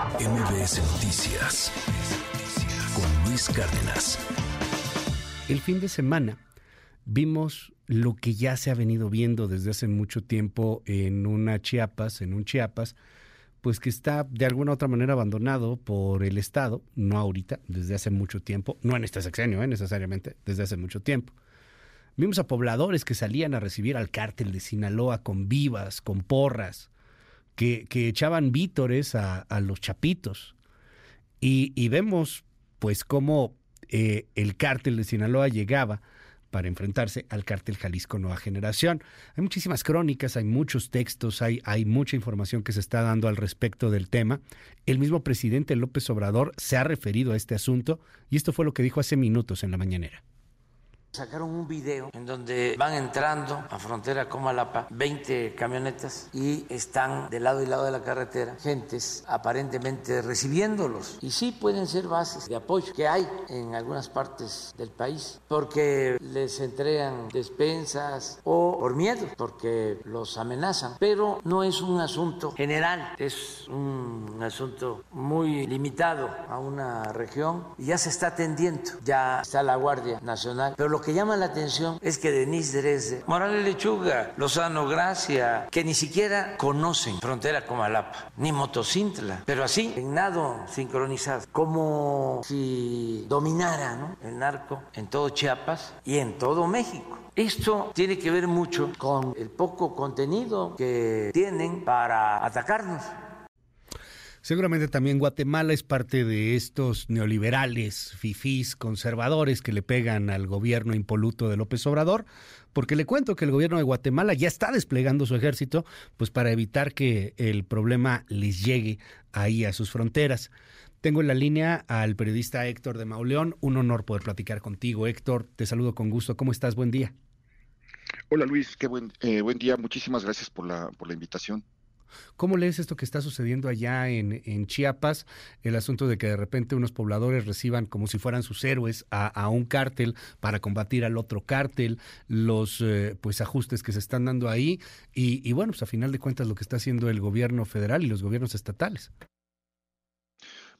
MBS Noticias con Luis Cárdenas. El fin de semana vimos lo que ya se ha venido viendo desde hace mucho tiempo en una Chiapas, en un Chiapas, pues que está de alguna u otra manera abandonado por el Estado, no ahorita, desde hace mucho tiempo, no en este sexenio, ¿eh? necesariamente, desde hace mucho tiempo. Vimos a pobladores que salían a recibir al cártel de Sinaloa con vivas, con porras, que, echaban vítores a, los chapitos. Y, vemos pues cómo eh, el cártel de Sinaloa llegaba para enfrentarse al cártel Jalisco Nueva Generación. Hay muchísimas crónicas, hay muchos textos, hay, hay mucha información que se está dando al respecto del tema. El mismo presidente López Obrador se ha referido a este asunto y esto fue lo que dijo hace minutos en la mañanera. Sacaron un video en donde van entrando a frontera con Malapa 20 camionetas y están de lado y lado de la carretera gentes aparentemente recibiénlos. Y sí pueden ser bases de apoyo que hay en algunas partes del país porque les entregan despensas o por miedo, porque los amenazan. Pero no es un asunto general, es un asunto muy limitado a una región y ya se está atendiendo. Ya está la Guardia Nacional. Pero lo que llama la atención es que Denise Dresde, Morales Lechuga, Lozano Gracia, que ni siquiera conocen frontera con Malapa, ni Motocintla, pero así, en nado sincronizado, como si dominara el narco en todo Chiapas y en todo México. Esto tiene que ver mucho con el poco contenido que tienen para atacarnos. Seguramente también Guatemala es parte de estos neoliberales, fifís, conservadores que le pegan al gobierno impoluto de López Obrador, porque le cuento que el gobierno de Guatemala ya está desplegando su ejército, pues para evitar que el problema les llegue ahí a sus fronteras. Tengo en la línea al periodista Héctor de Mauleón. Un honor poder platicar contigo, Héctor. Te saludo con gusto. ¿Cómo estás? Buen día. Hola Luis, qué buen, eh, buen día. Muchísimas gracias por la, por la invitación. ¿Cómo lees esto que está sucediendo allá en, Chiapas? El asunto de que de repente unos pobladores reciban como si fueran sus héroes a, un cártel para combatir al otro cártel, los eh, pues ajustes que se están dando ahí y, bueno, pues a final de cuentas lo que está haciendo el gobierno federal y los gobiernos estatales.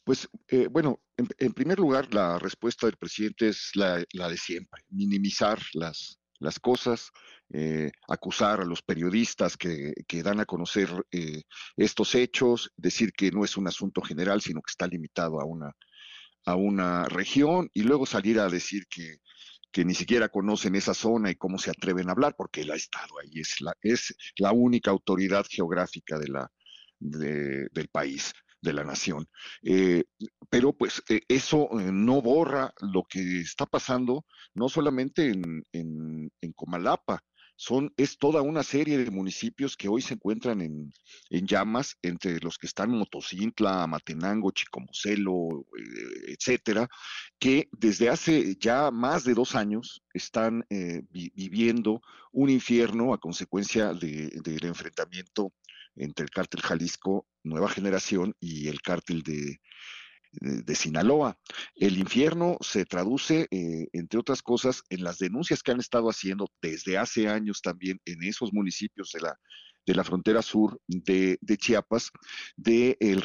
Pues eh, bueno, en, primer lugar, la respuesta del presidente es la, la de siempre, minimizar las, las cosas, eh, acusar a los periodistas que, dan a conocer eh, estos hechos, decir que no es un asunto general, sino que está limitado a una, a una región, y luego salir a decir que, que ni siquiera conocen esa zona y cómo se atreven a hablar, porque él ha estado ahí, es la, es la única autoridad geográfica de la, del país de la nación. Eh, pero pues eh, eso eh, no borra lo que está pasando, no solamente en, en, Comalapa, son, es toda una serie de municipios que hoy se encuentran en, en llamas, entre los que están Motocintla, Matenango, Chicomocelo, etcétera, que desde hace ya más de dos años están viviendo un infierno a consecuencia del enfrentamiento entre el cártel Jalisco Nueva Generación y el cártel de, de Sinaloa. El infierno se traduce, eh, entre otras cosas, en las denuncias que han estado haciendo desde hace años también en esos municipios de la, de la frontera sur de, Chiapas, de el,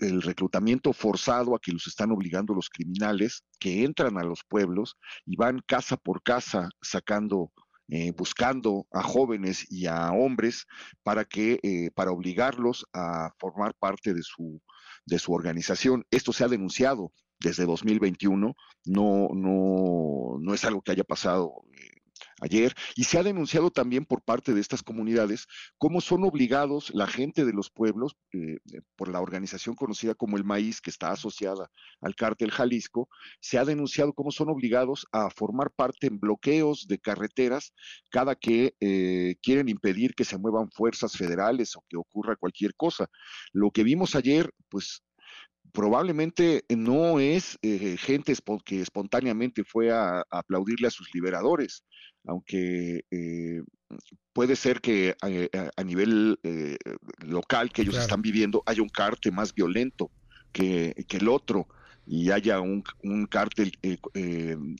el, reclutamiento forzado a que los están obligando los criminales que entran a los pueblos y van casa por casa sacando eh, buscando a jóvenes y a hombres para que eh, para obligarlos a formar parte de su de su organización. Esto se ha denunciado desde 2021, no no no es algo que haya pasado eh, ayer, y se ha denunciado también por parte de estas comunidades cómo son obligados la gente de los pueblos, eh, eh, por la organización conocida como el Maíz, que está asociada al cártel Jalisco, se ha denunciado cómo son obligados a formar parte en bloqueos de carreteras cada que eh, quieren impedir que se muevan fuerzas federales o que ocurra cualquier cosa. Lo que vimos ayer, pues probablemente no es gente que espontáneamente fue a, aplaudirle a sus liberadores aunque eh, puede ser que eh, a, nivel eh, local que ellos están viviendo haya un cártel más violento que, el otro y haya un, un cártel,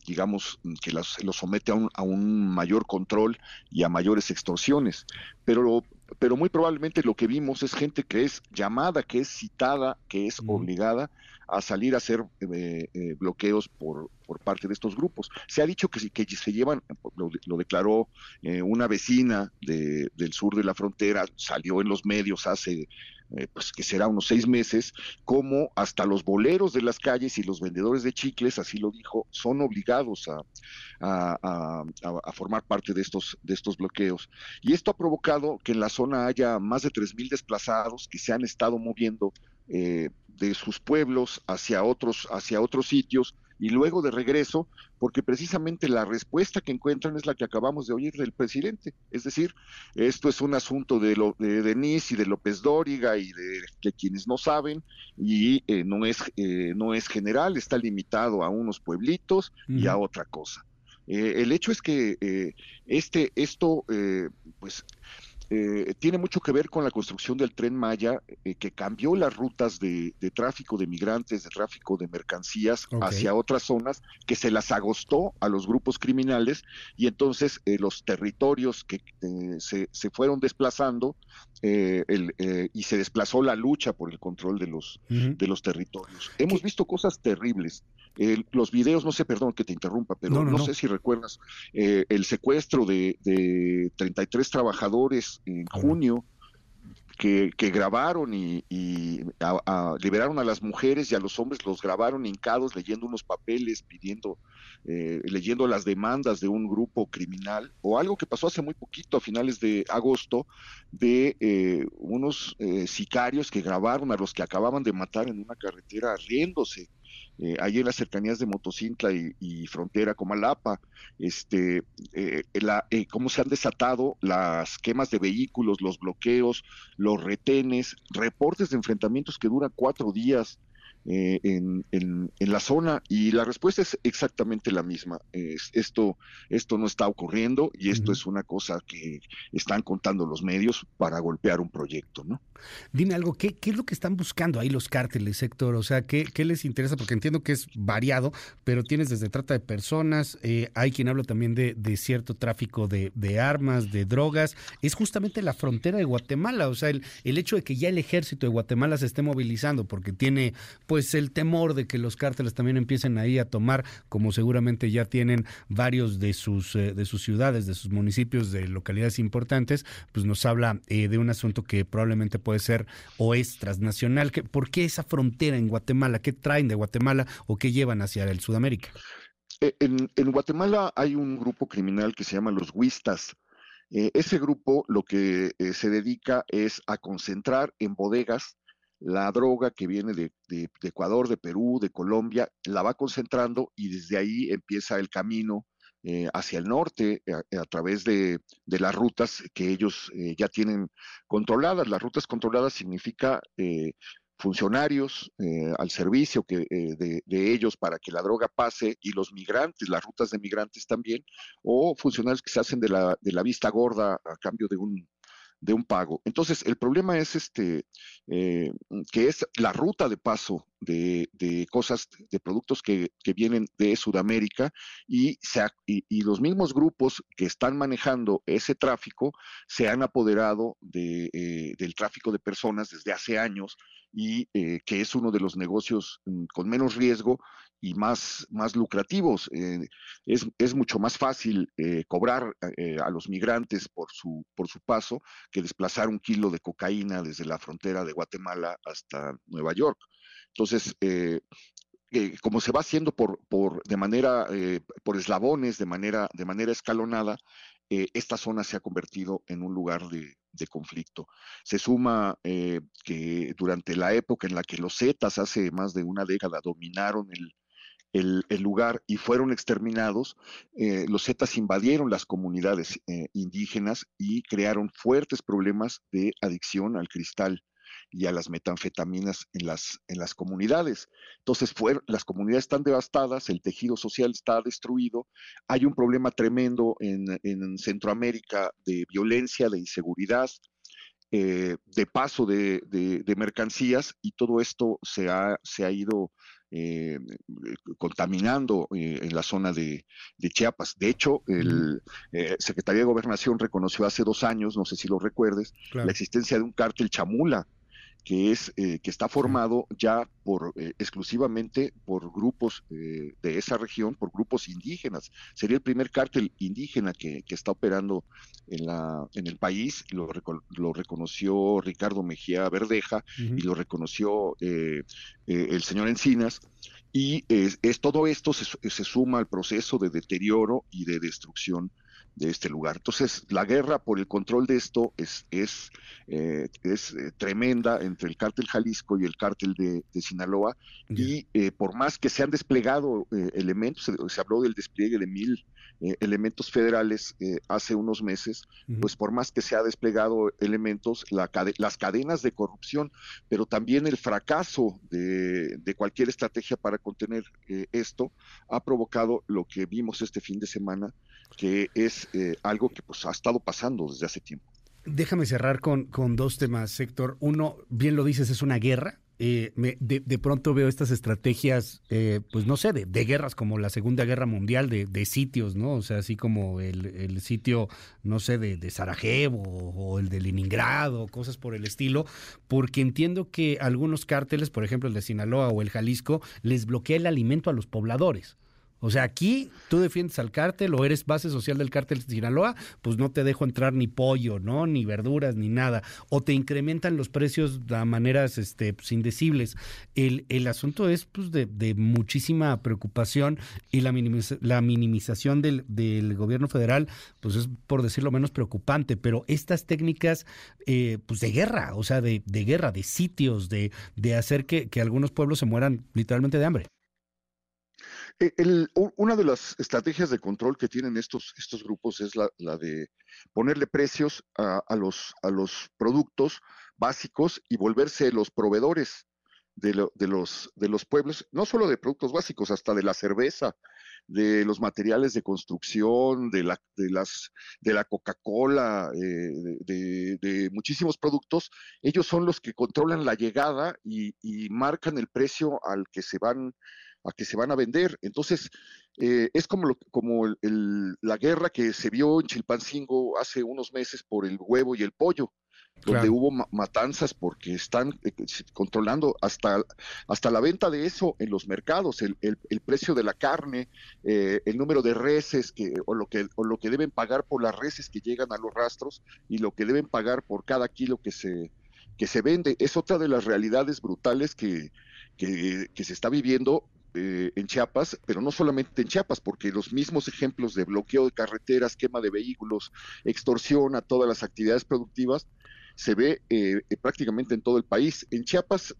digamos, que los, somete a un, a un, mayor control y a mayores extorsiones. Pero pero muy probablemente lo que vimos es gente que es llamada, que es citada, que es obligada a salir a hacer eh, eh, bloqueos por, por parte de estos grupos. Se ha dicho que, que se llevan, lo, declaró eh, una vecina de, del sur de la frontera, salió en los medios hace pues que será unos seis meses, como hasta los boleros de las calles y los vendedores de chicles, así lo dijo, son obligados a, a, a, formar parte de estos, de estos bloqueos. Y esto ha provocado que en la zona haya más de 3.000 desplazados que se han estado moviendo de sus pueblos hacia otros, hacia otros sitios y luego de regreso, porque precisamente la respuesta que encuentran es la que acabamos de oír del presidente. Es decir, esto es un asunto de, lo, de Denise y de López Dóriga y de, quienes no saben, y eh, no, es, eh, no es general, está limitado a unos pueblitos y a otra cosa. el hecho es que este, esto, pues, eh, tiene mucho que ver con la construcción del tren Maya, eh, que cambió las rutas de, tráfico de migrantes, de tráfico de mercancías hacia otras zonas, que se las agostó a los grupos criminales y entonces eh, los territorios que se, se, fueron desplazando el, y se desplazó la lucha por el control de los, de los territorios. Hemos visto cosas terribles los videos, no sé, perdón que te interrumpa, pero no, sé si recuerdas eh, el secuestro de, de, 33 trabajadores en junio. Que, grabaron y, liberaron a las mujeres y a los hombres, los grabaron hincados leyendo unos papeles, pidiendo, eh, leyendo las demandas de un grupo criminal, o algo que pasó hace muy poquito, a finales de agosto, de eh, unos sicarios que grabaron a los que acababan de matar en una carretera riéndose eh, ahí en las cercanías de Motocintla y, frontera con Malapa, este, eh, eh, cómo se han desatado las quemas de vehículos, los bloqueos, los retenes, reportes de enfrentamientos que duran cuatro días, eh, en, en, la zona y la respuesta es exactamente la misma. esto, esto no está ocurriendo y esto es una cosa que están contando los medios para golpear un proyecto, ¿no? Dime algo, ¿qué, qué es lo que están buscando ahí los cárteles, Héctor? O sea, ¿qué, ¿qué, les interesa? Porque entiendo que es variado, pero tienes desde trata de personas, eh, hay quien habla también de, de cierto tráfico de, de, armas, de drogas. Es justamente la frontera de Guatemala, o sea, el, el hecho de que ya el ejército de Guatemala se esté movilizando porque tiene pues el temor de que los cárteles también empiecen ahí a tomar, como seguramente ya tienen varios de sus, eh, de sus ciudades, de sus municipios, de localidades importantes, pues nos habla eh, de un asunto que probablemente puede ser o es transnacional. ¿Por qué esa frontera en Guatemala? ¿Qué traen de Guatemala o qué llevan hacia el Sudamérica? Eh, en, Guatemala hay un grupo criminal que se llama los Huistas. ese grupo lo que se dedica es a concentrar en bodegas la droga que viene de, Ecuador, de Perú, de Colombia, la va concentrando y desde ahí empieza el camino eh, hacia el norte eh, a, través de, las rutas que ellos eh, ya tienen controladas. Las rutas controladas significa funcionarios al servicio que, de, de, ellos para que la droga pase y los migrantes, las rutas de migrantes también, o funcionarios que se hacen de la, de la vista gorda a cambio de un, de un pago. Entonces, el problema es este, eh, que es la ruta de paso de, cosas, de productos que, vienen de Sudamérica y, se y, los mismos grupos que están manejando ese tráfico se han apoderado de, eh, del tráfico de personas desde hace años y eh, que es uno de los negocios mm, con menos riesgo y más, más lucrativos. Eh, es, es, mucho más fácil eh, cobrar eh, a los migrantes por su, por su paso que desplazar un kilo de cocaína desde la frontera de Guatemala hasta Nueva York. Entonces, como se va haciendo por, por, de manera, por eslabones, de manera, de manera escalonada, esta zona se ha convertido en un lugar de, de conflicto. Se suma que durante la época en la que los Zetas hace más de una década dominaron el, el, lugar y fueron exterminados, eh, los Zetas invadieron las comunidades eh, indígenas y crearon fuertes problemas de adicción al cristal y a las metanfetaminas en las, en las comunidades. Entonces, las comunidades están devastadas, el tejido social está destruido, hay un problema tremendo en, Centroamérica de violencia, de inseguridad, eh, de paso de, mercancías y todo esto se ha, se ha ido eh, contaminando en la zona de, Chiapas. De hecho, el Secretaría de Gobernación reconoció hace dos años, no sé si lo recuerdes, la existencia de un cártel chamula que es eh, que está formado ya por eh, exclusivamente por grupos eh, de esa región, por grupos indígenas. Sería el primer cártel indígena que, está operando en la en el país. Lo, lo reconoció Ricardo Mejía Verdeja y lo reconoció el señor Encinas. Y es, todo esto se, se, suma al proceso de deterioro y de destrucción de este lugar. Entonces, la guerra por el control de esto es, es, eh, es eh, tremenda entre el cártel Jalisco y el cártel de, Sinaloa, y eh, por más que se han desplegado elementos, se, habló del despliegue de mil elementos federales hace unos meses, pues por más que se ha desplegado elementos, la, las cadenas de corrupción, pero también el fracaso de, de cualquier estrategia para contener esto, ha provocado lo que vimos este fin de semana, que es eh, algo que pues ha estado pasando desde hace tiempo. Déjame cerrar con, con dos temas, Héctor. Uno, bien lo dices, es una guerra. Eh, de, pronto veo estas estrategias, eh, pues no sé, de, guerras como la Segunda Guerra Mundial, de, sitios, ¿no? O sea, así como el, sitio, no sé, de, Sarajevo o el de Leningrado, cosas por el estilo, porque entiendo que algunos cárteles, por ejemplo el de Sinaloa o el Jalisco, les bloquea el alimento a los pobladores. O sea, aquí tú defiendes al cártel o eres base social del cártel de Sinaloa, pues no te dejo entrar ni pollo, ¿no? Ni verduras, ni nada. O te incrementan los precios a maneras este, pues, indecibles. El, el asunto es pues, de, muchísima preocupación y la, la minimización del, del, gobierno federal, pues es por decirlo menos preocupante. Pero estas técnicas eh, pues de guerra, o sea, de, de guerra, de sitios, de, de hacer que, que algunos pueblos se mueran literalmente de hambre. Eh, una de las estrategias de control que tienen estos, estos grupos es la, de ponerle precios a, los, a los productos básicos y volverse los proveedores de, de, los, de los pueblos, no solo de productos básicos, hasta de la cerveza, de los materiales de construcción, de la, de las, de la Coca-Cola, eh, de, muchísimos productos, ellos son los que controlan la llegada y, y marcan el precio al que se van a que se van a vender. Entonces, eh, es como, como la guerra que se vio en Chilpancingo hace unos meses por el huevo y el pollo, donde hubo matanzas porque están eh, controlando hasta, hasta la venta de eso en los mercados, el, precio de la carne, eh, el número de reses que, o, lo que, o lo que deben pagar por las reses que llegan a los rastros y lo que deben pagar por cada kilo que se, que se vende. Es otra de las realidades brutales que, que, que se está viviendo eh, en Chiapas, pero no solamente en Chiapas, porque los mismos ejemplos de bloqueo de carreteras, quema de vehículos, extorsión a todas las actividades productivas, se ve eh, eh, prácticamente en todo el país. En Chiapas,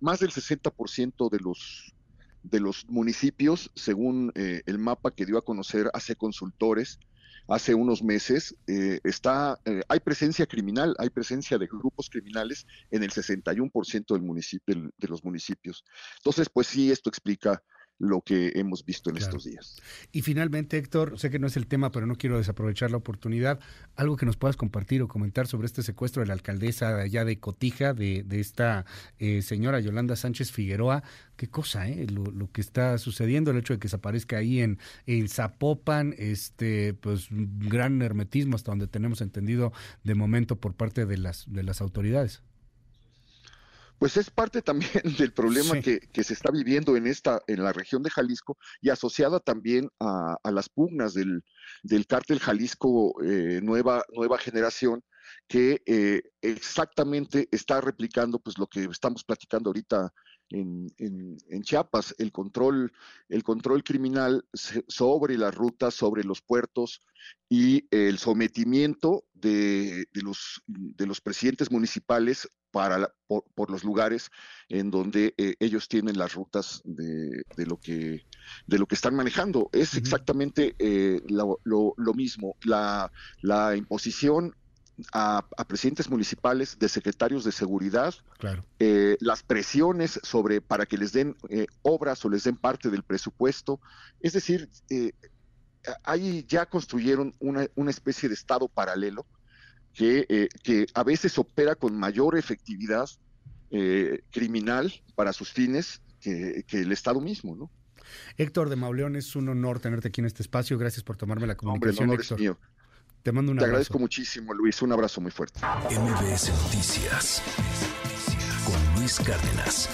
más del 60% de los, de los municipios, según el mapa que dio a conocer hace consultores, hace unos meses, eh, está, eh, hay presencia criminal, hay presencia de grupos criminales en el 61% del municipio, de los municipios. Entonces, pues sí, esto explica lo que hemos visto en estos días. Y finalmente, Héctor, sé que no es el tema, pero no quiero desaprovechar la oportunidad. Algo que nos puedas compartir o comentar sobre este secuestro de la alcaldesa allá de Cotija, de, de esta eh, señora Yolanda Sánchez Figueroa. Qué cosa, ¿eh? Lo, que está sucediendo, el hecho de que se aparezca ahí en, en Zapopan, este, pues gran hermetismo hasta donde tenemos entendido de momento por parte de las, de las autoridades pues es parte también del problema que, se está viviendo en esta, en la región de Jalisco y asociada también a, las pugnas del, del cártel Jalisco eh, nueva, nueva generación que eh, exactamente está replicando pues lo que estamos platicando ahorita en, en, Chiapas, el control, el control criminal sobre las rutas, sobre los puertos y el sometimiento de, de los, de los presidentes municipales para por, los lugares en donde eh, ellos tienen las rutas de, lo que de lo que están manejando. Es exactamente eh, lo, mismo. La, la imposición a, presidentes municipales, de secretarios de seguridad, eh, las presiones sobre para que les den obras o les den parte del presupuesto. Es decir, ahí ya construyeron una, una especie de estado paralelo eh, que, a veces opera con mayor efectividad eh, criminal para sus fines que, el Estado mismo, ¿no? Héctor de Mauleón, es un honor tenerte aquí en este espacio. Gracias por tomarme la comunicación, Hombre, Héctor. mío. Te mando un Te agradezco muchísimo, Luis. Un abrazo muy fuerte. MBS Noticias con Luis Cárdenas.